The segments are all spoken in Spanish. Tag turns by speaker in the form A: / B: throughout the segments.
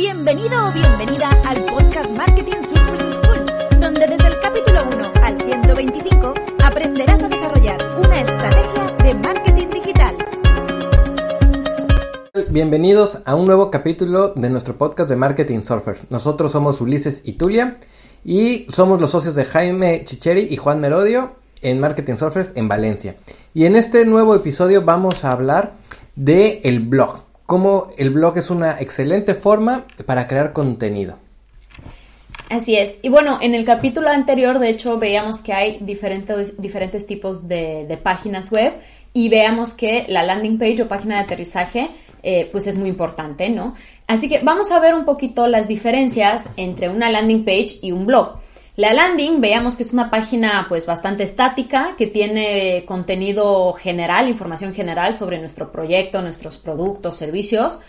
A: Bienvenido o bienvenida al podcast Marketing Surface School, donde desde el capítulo 1 al 125 aprenderás a desarrollar una estrategia de marketing digital.
B: Bienvenidos a un nuevo capítulo de nuestro podcast de Marketing Surfer. Nosotros somos Ulises y Tulia y somos los socios de Jaime Chicheri y Juan Merodio en Marketing Surfers en Valencia. Y en este nuevo episodio vamos a hablar de el blog cómo el blog es una excelente forma para crear contenido.
C: Así es. Y bueno, en el capítulo anterior, de hecho, veíamos que hay diferentes, diferentes tipos de, páginas web y veamos que la landing page o página de aterrizaje, eh, pues es muy importante, ¿no? Así que vamos a ver un poquito las diferencias entre una landing page y un blog. La landing, veamos que es una página pues bastante estática, que tiene contenido general, información general sobre nuestro proyecto, nuestros productos, servicios.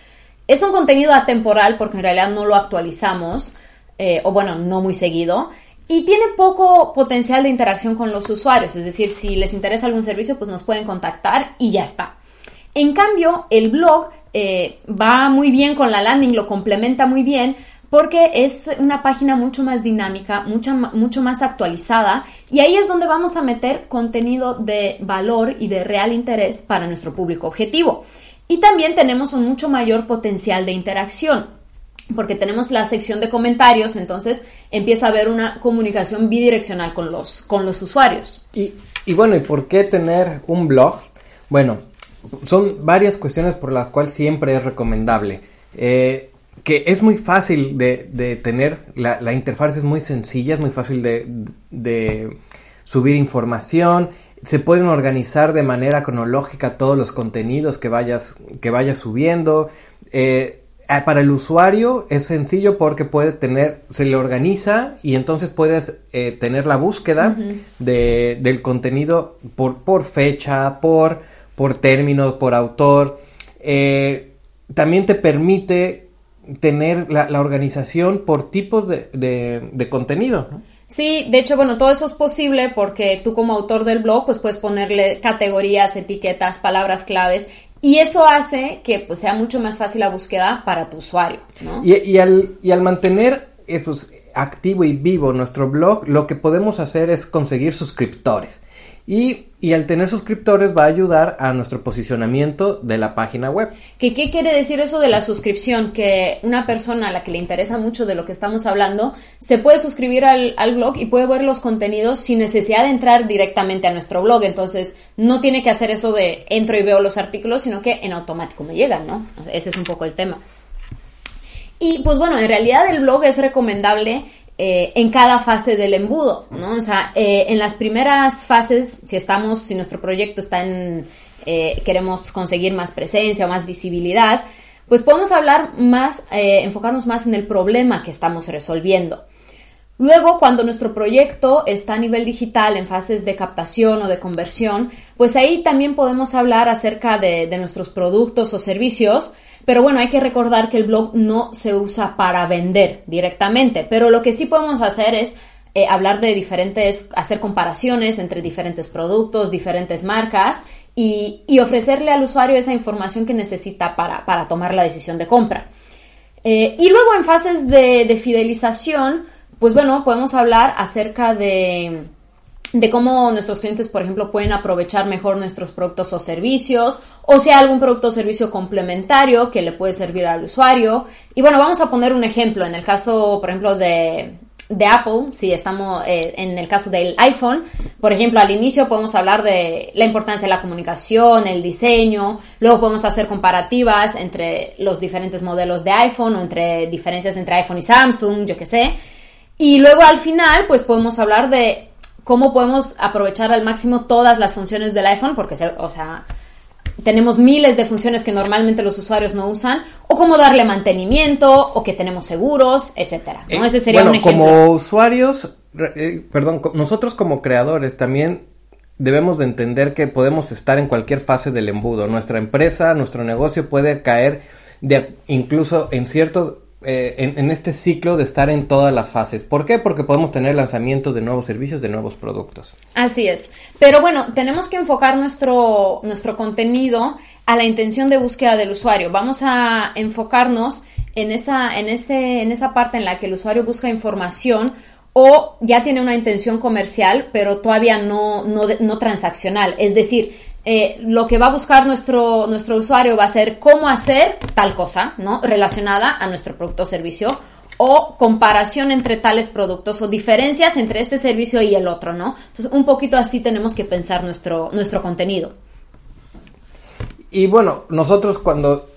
C: Es un contenido atemporal porque en realidad no lo actualizamos, eh, o bueno, no muy seguido. Y tiene poco potencial de interacción con los usuarios, es decir, si les interesa algún servicio, pues nos pueden contactar y ya está. En cambio, el blog eh, va muy bien con la landing, lo complementa muy bien, porque es una página mucho más dinámica, mucho, mucho más actualizada y ahí es donde vamos a meter contenido de valor y de real interés para nuestro público objetivo. Y también tenemos un mucho mayor potencial de interacción porque tenemos la sección de comentarios, entonces empieza a haber una comunicación bidireccional con los, con los usuarios.
B: Y, y bueno, ¿y por qué tener un blog? Bueno, son varias cuestiones por las cuales siempre es recomendable. Eh, que es muy fácil de, tener, la, interfaz es muy sencilla, es muy fácil de, subir información, se pueden organizar de manera cronológica todos los contenidos que vayas, que vayas subiendo. Eh, para el usuario es sencillo porque puede tener, se le organiza y entonces puedes eh, tener la búsqueda de, del contenido por, por fecha, por, por términos, por autor. Eh, también te permite tener la, organización por tipos de, de, contenido, ¿no?
C: Sí, de hecho, bueno, todo eso es posible porque tú como autor del blog, pues puedes ponerle categorías, etiquetas, palabras claves y eso hace que pues, sea mucho más fácil la búsqueda para tu usuario, ¿no?
B: Y, y, al, y al mantener eh, pues, activo y vivo nuestro blog, lo que podemos hacer es conseguir suscriptores. Y, al tener suscriptores va a ayudar a nuestro posicionamiento de la página web.
C: ¿Qué, ¿Qué quiere decir eso de la suscripción? Que una persona a la que le interesa mucho de lo que estamos hablando se puede suscribir al, blog y puede ver los contenidos sin necesidad de entrar directamente a nuestro blog. Entonces no tiene que hacer eso de entro y veo los artículos, sino que en automático me llegan, ¿no? Ese es un poco el tema. Y pues bueno, en realidad el blog es recomendable eh, en cada fase del embudo, ¿no? O sea, eh, en las primeras fases, si estamos, si nuestro proyecto está en, eh, queremos conseguir más presencia o más visibilidad, pues podemos hablar más, enfocarnos más en el problema que estamos resolviendo. Luego, cuando nuestro proyecto está a nivel digital, en fases de captación o de conversión, pues ahí también podemos hablar acerca de nuestros productos o servicios, pero bueno, hay que recordar que el blog no se usa para vender directamente, pero lo que sí podemos hacer es eh, hablar de diferentes, hacer comparaciones entre diferentes productos, diferentes marcas y, ofrecerle al usuario esa información que necesita para, tomar la decisión de compra. Eh, y luego en fases de fidelización, pues bueno, podemos hablar acerca de de cómo nuestros clientes, por ejemplo, pueden aprovechar mejor nuestros productos o servicios, o sea, algún producto o servicio complementario que le puede servir al usuario. Y bueno, vamos a poner un ejemplo. En el caso, por ejemplo, de, Apple, si estamos eh, en el caso del iPhone, por ejemplo, al inicio podemos hablar de la importancia de la comunicación, el diseño, luego podemos hacer comparativas entre los diferentes modelos de iPhone o entre diferencias entre iPhone y Samsung, yo qué sé. Y luego al final, pues podemos hablar de cómo podemos aprovechar al máximo todas las funciones del iPhone, porque, o sea, tenemos miles de funciones que normalmente los usuarios no usan, o cómo darle mantenimiento, o que tenemos seguros, etcétera.
B: ¿no? Eh, Ese sería un ejemplo. Como usuarios, eh, perdón, nosotros como creadores también debemos de entender que podemos estar en cualquier fase del embudo. Nuestra empresa, nuestro negocio puede caer de, incluso en ciertos eh, en, este ciclo de estar en todas las fases. ¿Por qué? Porque podemos tener lanzamientos de nuevos servicios, de nuevos productos.
C: Así es. Pero bueno, tenemos que enfocar nuestro, nuestro contenido a la intención de búsqueda del usuario. Vamos a enfocarnos en esa, en ese, en esa parte en la que el usuario busca información o ya tiene una intención comercial, pero todavía no, no, no transaccional. Es decir, eh, lo que va a buscar nuestro, nuestro usuario va a ser cómo hacer tal cosa, ¿no? Relacionada a nuestro producto o servicio o comparación entre tales productos o diferencias entre este servicio y el otro, ¿no? Entonces, un poquito así tenemos que pensar nuestro, nuestro contenido.
B: Y bueno, nosotros cuando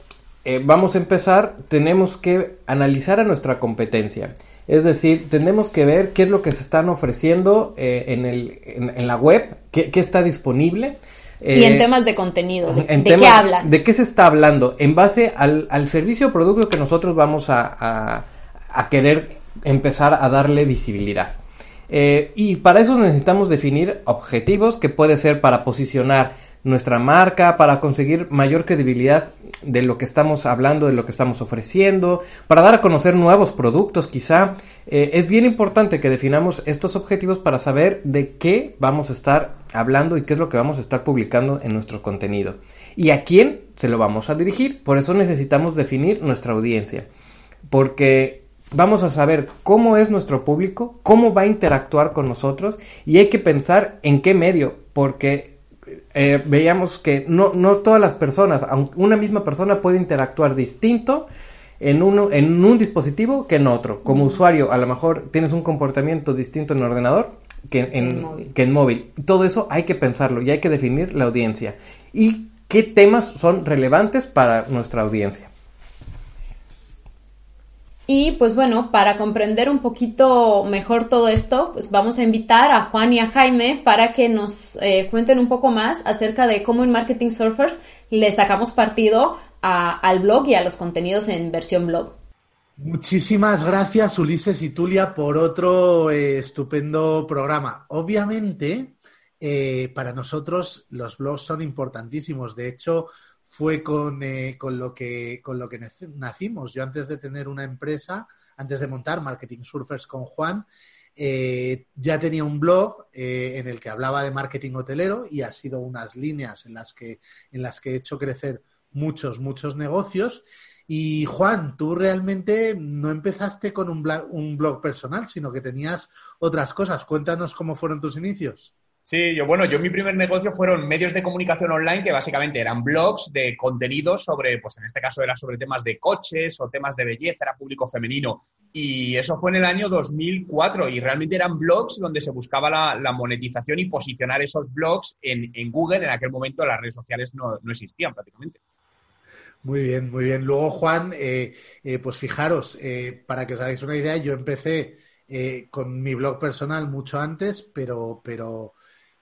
B: eh, vamos a empezar, tenemos que analizar a nuestra competencia. Es decir, tenemos que ver qué es lo que se están ofreciendo eh, en, el, en, la web, qué, qué está disponible
C: y en eh, temas de contenido, ¿de, qué hablan?
B: ¿De qué se está hablando? En base al, servicio o producto que nosotros vamos a, querer empezar a darle visibilidad. Eh, y para eso necesitamos definir objetivos que puede ser para posicionar nuestra marca, para conseguir mayor credibilidad de lo que estamos hablando, de lo que estamos ofreciendo, para dar a conocer nuevos productos quizá. Eh, es bien importante que definamos estos objetivos para saber de qué vamos a estar hablando y qué es lo que vamos a estar publicando en nuestro contenido. Y a quién se lo vamos a dirigir. Por eso necesitamos definir nuestra audiencia. Porque vamos a saber cómo es nuestro público, cómo va a interactuar con nosotros y hay que pensar en qué medio. Porque eh, veíamos que no, no todas las personas, aunque una misma persona puede interactuar distinto en, uno, en un dispositivo que en otro. Como usuario, a lo mejor tienes un comportamiento distinto en el ordenador que en, móvil. que en móvil. Todo eso hay que pensarlo y hay que definir la audiencia. Y qué temas son relevantes para nuestra audiencia.
C: Y pues bueno, para comprender un poquito mejor todo esto, pues vamos a invitar a Juan y a Jaime para que nos eh, cuenten un poco más acerca de cómo en Marketing Surfers le sacamos partido al blog y a los contenidos en versión blog.
D: Muchísimas gracias Ulises y Tulia por otro eh, estupendo programa. Obviamente, eh, para nosotros los blogs son importantísimos. De hecho, fue con, eh, con, lo que, con lo que nacimos. Yo antes de tener una empresa, antes de montar Marketing Surfers con Juan, ya tenía un blog en el que hablaba de marketing hotelero y ha sido unas líneas en las que, en las que he hecho crecer muchos, muchos negocios. Y Juan, tú realmente no empezaste con un blog personal, sino que tenías otras cosas. Cuéntanos cómo fueron tus inicios.
E: Sí, yo bueno, yo mi primer negocio fueron medios de comunicación online que básicamente eran blogs de contenidos sobre, pues en este caso era sobre temas de coches o temas de belleza, era público femenino. Y eso fue en el año 2004 y realmente eran blogs donde se buscaba la, monetización y posicionar esos blogs en, Google. En aquel momento las redes sociales no, existían prácticamente.
D: Muy bien, muy bien. Luego, Juan, eh, eh, pues fijaros, eh, para que os hagáis una idea, yo empecé con mi blog personal mucho antes, pero, pero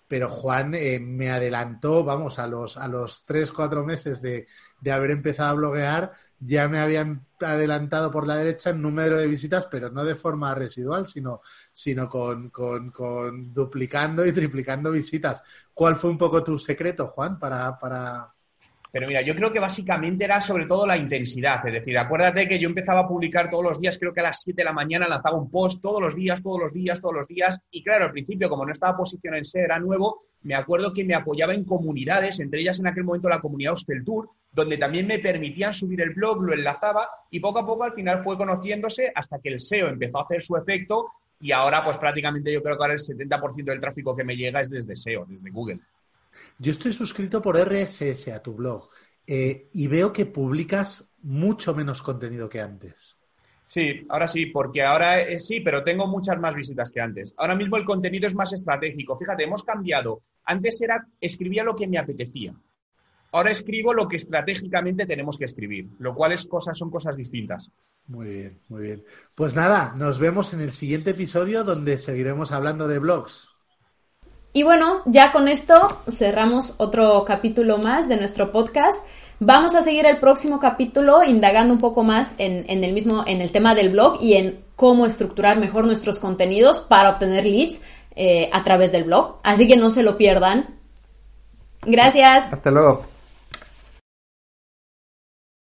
D: pero Juan me adelantó, vamos, a los, a los tres, cuatro meses de, haber empezado a bloguear, ya me habían adelantado por la derecha en número de visitas, pero no de forma residual, sino, sino con, con, con duplicando y triplicando visitas. ¿Cuál fue un poco tu secreto, Juan, para, para,
E: pero mira, yo creo que básicamente era sobre todo la intensidad. Es decir, acuérdate que yo empezaba a publicar todos los días, creo que a las 7 de la mañana lanzaba un post todos los días, todos los días, todos los días. Y claro, al principio, como no estaba posicionado en SEO, era nuevo, me acuerdo que me apoyaba en comunidades, entre ellas en aquel momento la comunidad Hostel Tour, donde también me permitían subir el blog, lo enlazaba y poco a poco al final fue conociéndose hasta que el SEO empezó a hacer su efecto y ahora pues prácticamente yo creo que ahora el 70% del tráfico que me llega es desde SEO, desde Google.
D: Yo estoy suscrito por RSS a tu blog eh, y veo que publicas mucho menos contenido que antes.
E: Sí, ahora sí, porque ahora eh, sí, pero tengo muchas más visitas que antes. Ahora mismo el contenido es más estratégico. Fíjate, hemos cambiado. Antes era escribía lo que me apetecía. Ahora escribo lo que estratégicamente tenemos que escribir, lo cual es cosas, son cosas distintas.
D: Muy bien, muy bien. Pues nada, nos vemos en el siguiente episodio donde seguiremos hablando de blogs.
C: Y bueno, ya con esto cerramos otro capítulo más de nuestro podcast. Vamos a seguir el próximo capítulo indagando un poco más en, el mismo, en el tema del blog y en cómo estructurar mejor nuestros contenidos para obtener leads eh, a través del blog. Así que no se lo pierdan. Gracias.
B: Hasta luego.